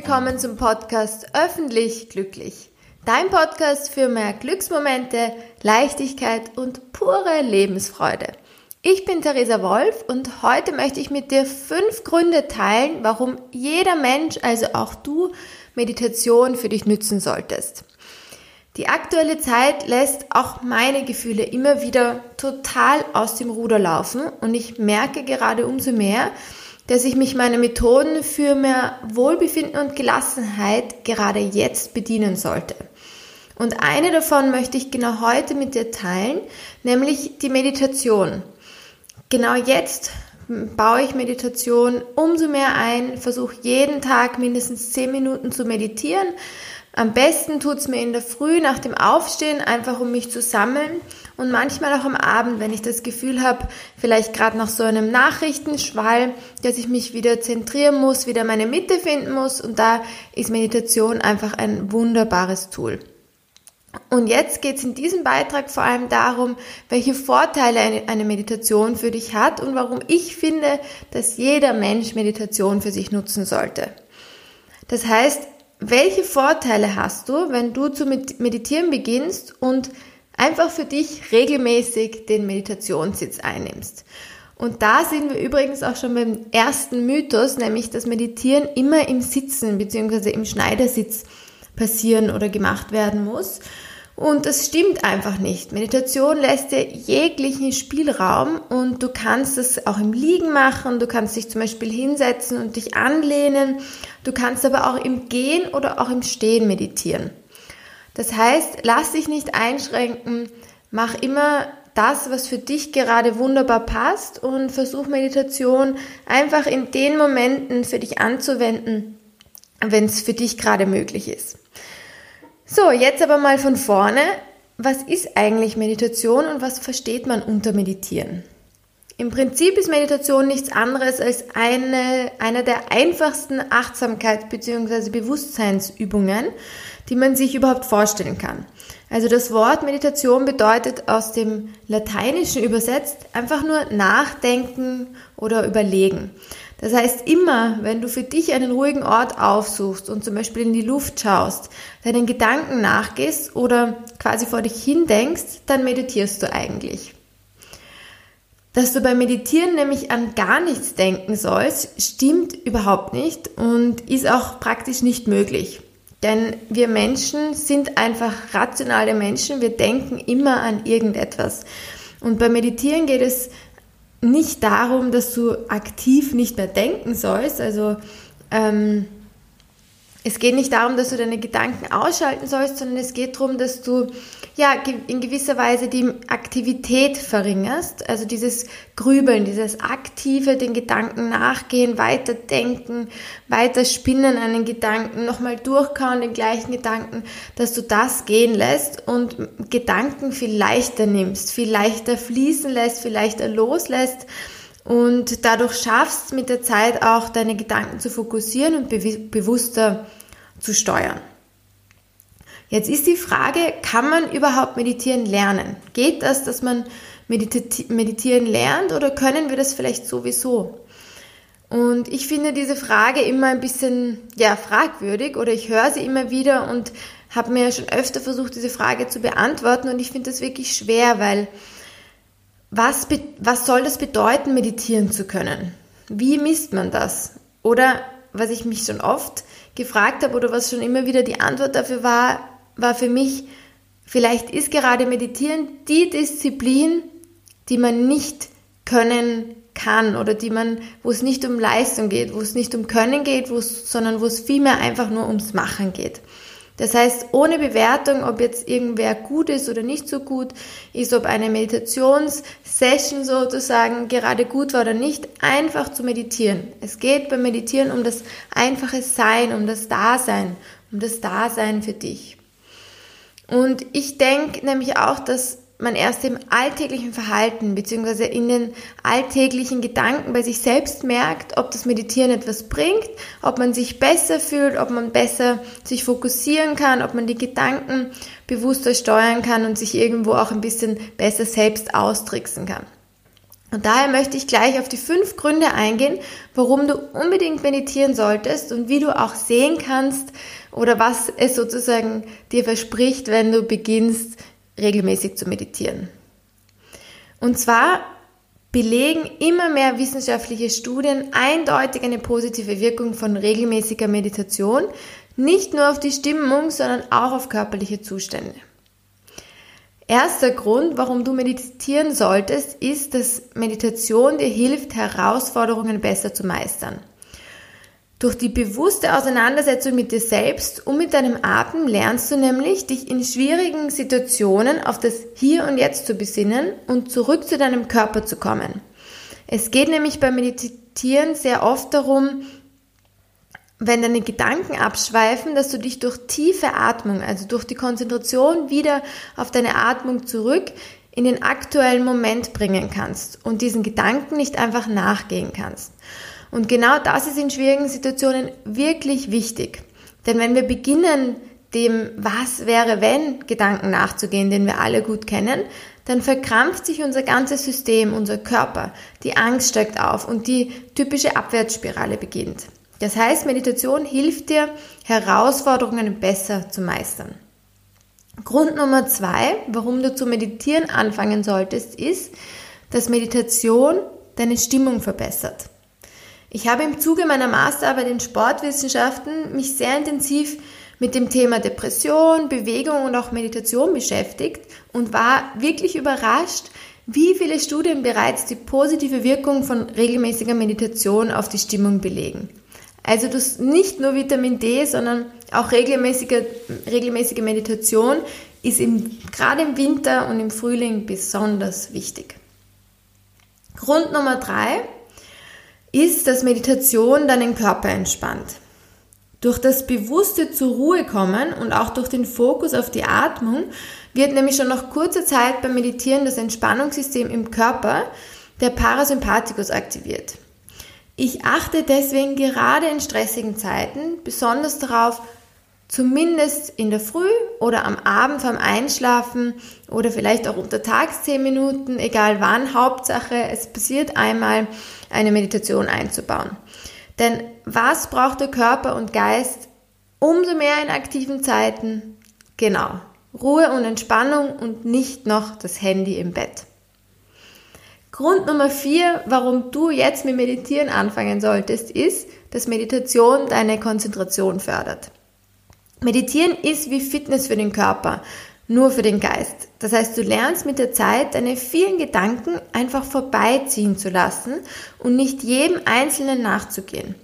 willkommen zum Podcast Öffentlich Glücklich. Dein Podcast für mehr Glücksmomente, Leichtigkeit und pure Lebensfreude. Ich bin Theresa Wolf und heute möchte ich mit dir fünf Gründe teilen, warum jeder Mensch, also auch du, Meditation für dich nützen solltest. Die aktuelle Zeit lässt auch meine Gefühle immer wieder total aus dem Ruder laufen und ich merke gerade umso mehr, dass ich mich meiner Methoden für mehr Wohlbefinden und Gelassenheit gerade jetzt bedienen sollte. Und eine davon möchte ich genau heute mit dir teilen, nämlich die Meditation. Genau jetzt baue ich Meditation umso mehr ein, versuche jeden Tag mindestens 10 Minuten zu meditieren, am besten tut's mir in der Früh nach dem Aufstehen, einfach um mich zu sammeln und manchmal auch am Abend, wenn ich das Gefühl habe, vielleicht gerade nach so einem Nachrichtenschwall, dass ich mich wieder zentrieren muss, wieder meine Mitte finden muss und da ist Meditation einfach ein wunderbares Tool. Und jetzt geht es in diesem Beitrag vor allem darum, welche Vorteile eine, Meditation für dich hat und warum ich finde, dass jeder Mensch Meditation für sich nutzen sollte. Das heißt, welche Vorteile hast du, wenn du zu meditieren beginnst und einfach für dich regelmäßig den Meditationssitz einnimmst? Und da sind wir übrigens auch schon beim ersten Mythos, nämlich dass Meditieren immer im Sitzen bzw. im Schneidersitz passieren oder gemacht werden muss. Und das stimmt einfach nicht. Meditation lässt dir jeglichen Spielraum und du kannst es auch im Liegen machen. Du kannst dich zum Beispiel hinsetzen und dich anlehnen. Du kannst aber auch im Gehen oder auch im Stehen meditieren. Das heißt, lass dich nicht einschränken. Mach immer das, was für dich gerade wunderbar passt und versuch Meditation einfach in den Momenten für dich anzuwenden, wenn es für dich gerade möglich ist. So, jetzt aber mal von vorne. Was ist eigentlich Meditation und was versteht man unter Meditieren? Im Prinzip ist Meditation nichts anderes als eine, eine der einfachsten Achtsamkeits- bzw. Bewusstseinsübungen, die man sich überhaupt vorstellen kann. Also das Wort Meditation bedeutet aus dem Lateinischen übersetzt einfach nur nachdenken oder überlegen. Das heißt, immer, wenn du für dich einen ruhigen Ort aufsuchst und zum Beispiel in die Luft schaust, deinen Gedanken nachgehst oder quasi vor dich hin denkst, dann meditierst du eigentlich. Dass du beim Meditieren nämlich an gar nichts denken sollst, stimmt überhaupt nicht und ist auch praktisch nicht möglich. Denn wir Menschen sind einfach rationale Menschen, wir denken immer an irgendetwas. Und beim Meditieren geht es nicht darum, dass du aktiv nicht mehr denken sollst. Also ähm, es geht nicht darum, dass du deine Gedanken ausschalten sollst, sondern es geht darum, dass du ja in gewisser Weise die Aktivität verringerst, also dieses Grübeln, dieses aktive, den Gedanken nachgehen, weiterdenken, weiter spinnen an den Gedanken, nochmal durchkauen den gleichen Gedanken, dass du das gehen lässt und Gedanken viel leichter nimmst, viel leichter fließen lässt, viel leichter loslässt und dadurch schaffst mit der Zeit auch deine Gedanken zu fokussieren und bewusster zu steuern. Jetzt ist die Frage, kann man überhaupt meditieren lernen? Geht das, dass man meditieren lernt oder können wir das vielleicht sowieso? Und ich finde diese Frage immer ein bisschen ja, fragwürdig oder ich höre sie immer wieder und habe mir schon öfter versucht, diese Frage zu beantworten und ich finde das wirklich schwer, weil was, was soll das bedeuten, meditieren zu können? Wie misst man das? Oder was ich mich schon oft gefragt habe oder was schon immer wieder die Antwort dafür war, war für mich, vielleicht ist gerade Meditieren die Disziplin, die man nicht können kann oder die man, wo es nicht um Leistung geht, wo es nicht um Können geht, wo es, sondern wo es vielmehr einfach nur ums Machen geht. Das heißt, ohne Bewertung, ob jetzt irgendwer gut ist oder nicht so gut ist, ob eine Meditationssession sozusagen gerade gut war oder nicht, einfach zu meditieren. Es geht beim Meditieren um das einfache Sein, um das Dasein, um das Dasein für dich. Und ich denke nämlich auch, dass man erst im alltäglichen Verhalten beziehungsweise in den alltäglichen Gedanken bei sich selbst merkt, ob das Meditieren etwas bringt, ob man sich besser fühlt, ob man besser sich fokussieren kann, ob man die Gedanken bewusster steuern kann und sich irgendwo auch ein bisschen besser selbst austricksen kann. Und daher möchte ich gleich auf die fünf Gründe eingehen, warum du unbedingt meditieren solltest und wie du auch sehen kannst oder was es sozusagen dir verspricht, wenn du beginnst, regelmäßig zu meditieren. Und zwar belegen immer mehr wissenschaftliche Studien eindeutig eine positive Wirkung von regelmäßiger Meditation, nicht nur auf die Stimmung, sondern auch auf körperliche Zustände. Erster Grund, warum du meditieren solltest, ist, dass Meditation dir hilft, Herausforderungen besser zu meistern. Durch die bewusste Auseinandersetzung mit dir selbst und mit deinem Atem lernst du nämlich, dich in schwierigen Situationen auf das Hier und Jetzt zu besinnen und zurück zu deinem Körper zu kommen. Es geht nämlich beim Meditieren sehr oft darum, wenn deine Gedanken abschweifen, dass du dich durch tiefe Atmung, also durch die Konzentration wieder auf deine Atmung zurück in den aktuellen Moment bringen kannst und diesen Gedanken nicht einfach nachgehen kannst. Und genau das ist in schwierigen Situationen wirklich wichtig. Denn wenn wir beginnen, dem Was wäre wenn Gedanken nachzugehen, den wir alle gut kennen, dann verkrampft sich unser ganzes System, unser Körper, die Angst steigt auf und die typische Abwärtsspirale beginnt. Das heißt, Meditation hilft dir, Herausforderungen besser zu meistern. Grund Nummer zwei, warum du zu meditieren anfangen solltest, ist, dass Meditation deine Stimmung verbessert. Ich habe im Zuge meiner Masterarbeit in Sportwissenschaften mich sehr intensiv mit dem Thema Depression, Bewegung und auch Meditation beschäftigt und war wirklich überrascht, wie viele Studien bereits die positive Wirkung von regelmäßiger Meditation auf die Stimmung belegen. Also das nicht nur Vitamin D, sondern auch regelmäßige, regelmäßige Meditation ist im, gerade im Winter und im Frühling besonders wichtig. Grund Nummer drei ist, dass Meditation deinen Körper entspannt. Durch das bewusste zur Ruhe kommen und auch durch den Fokus auf die Atmung wird nämlich schon nach kurzer Zeit beim Meditieren das Entspannungssystem im Körper, der Parasympathikus, aktiviert. Ich achte deswegen gerade in stressigen Zeiten besonders darauf, zumindest in der Früh oder am Abend vorm Einschlafen oder vielleicht auch unter Tags 10 Minuten, egal wann, Hauptsache, es passiert einmal, eine Meditation einzubauen. Denn was braucht der Körper und Geist umso mehr in aktiven Zeiten? Genau, Ruhe und Entspannung und nicht noch das Handy im Bett. Grund Nummer vier, warum du jetzt mit Meditieren anfangen solltest, ist, dass Meditation deine Konzentration fördert. Meditieren ist wie Fitness für den Körper, nur für den Geist. Das heißt, du lernst mit der Zeit deine vielen Gedanken einfach vorbeiziehen zu lassen und nicht jedem Einzelnen nachzugehen.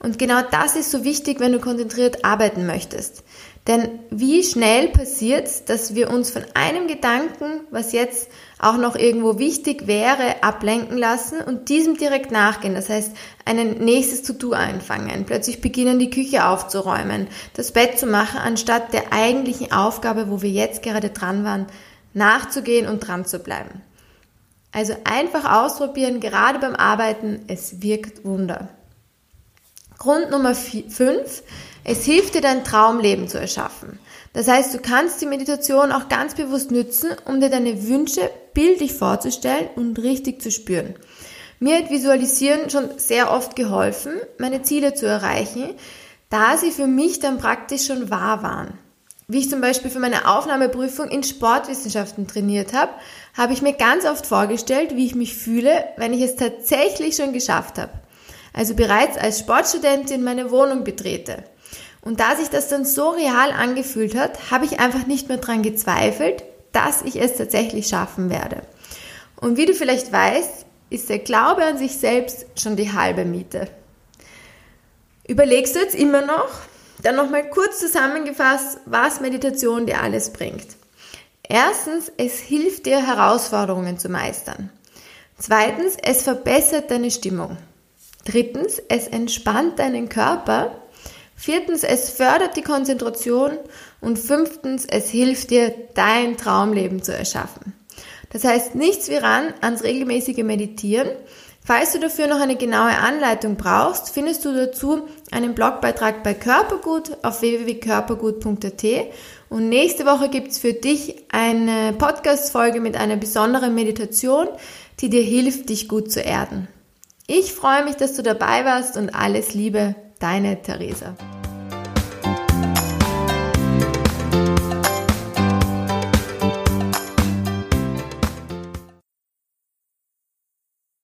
Und genau das ist so wichtig, wenn du konzentriert arbeiten möchtest. Denn wie schnell passiert dass wir uns von einem Gedanken, was jetzt auch noch irgendwo wichtig wäre, ablenken lassen und diesem direkt nachgehen. Das heißt, ein nächstes To-Do einfangen, plötzlich beginnen, die Küche aufzuräumen, das Bett zu machen, anstatt der eigentlichen Aufgabe, wo wir jetzt gerade dran waren, nachzugehen und dran zu bleiben. Also einfach ausprobieren, gerade beim Arbeiten, es wirkt Wunder. Grund Nummer 5, es hilft dir dein Traumleben zu erschaffen. Das heißt, du kannst die Meditation auch ganz bewusst nützen, um dir deine Wünsche bildlich vorzustellen und richtig zu spüren. Mir hat Visualisieren schon sehr oft geholfen, meine Ziele zu erreichen, da sie für mich dann praktisch schon wahr waren. Wie ich zum Beispiel für meine Aufnahmeprüfung in Sportwissenschaften trainiert habe, habe ich mir ganz oft vorgestellt, wie ich mich fühle, wenn ich es tatsächlich schon geschafft habe. Also bereits als Sportstudentin meine Wohnung betrete. Und da sich das dann so real angefühlt hat, habe ich einfach nicht mehr dran gezweifelt, dass ich es tatsächlich schaffen werde. Und wie du vielleicht weißt, ist der Glaube an sich selbst schon die halbe Miete. Überlegst du jetzt immer noch? Dann nochmal kurz zusammengefasst, was Meditation dir alles bringt. Erstens, es hilft dir, Herausforderungen zu meistern. Zweitens, es verbessert deine Stimmung. Drittens, es entspannt deinen Körper. Viertens, es fördert die Konzentration und fünftens, es hilft dir, dein Traumleben zu erschaffen. Das heißt, nichts wie ran ans regelmäßige Meditieren. Falls du dafür noch eine genaue Anleitung brauchst, findest du dazu einen Blogbeitrag bei Körpergut auf www.körpergut.at Und nächste Woche gibt's für dich eine Podcast-Folge mit einer besonderen Meditation, die dir hilft, dich gut zu erden. Ich freue mich, dass du dabei warst und alles Liebe, deine Theresa.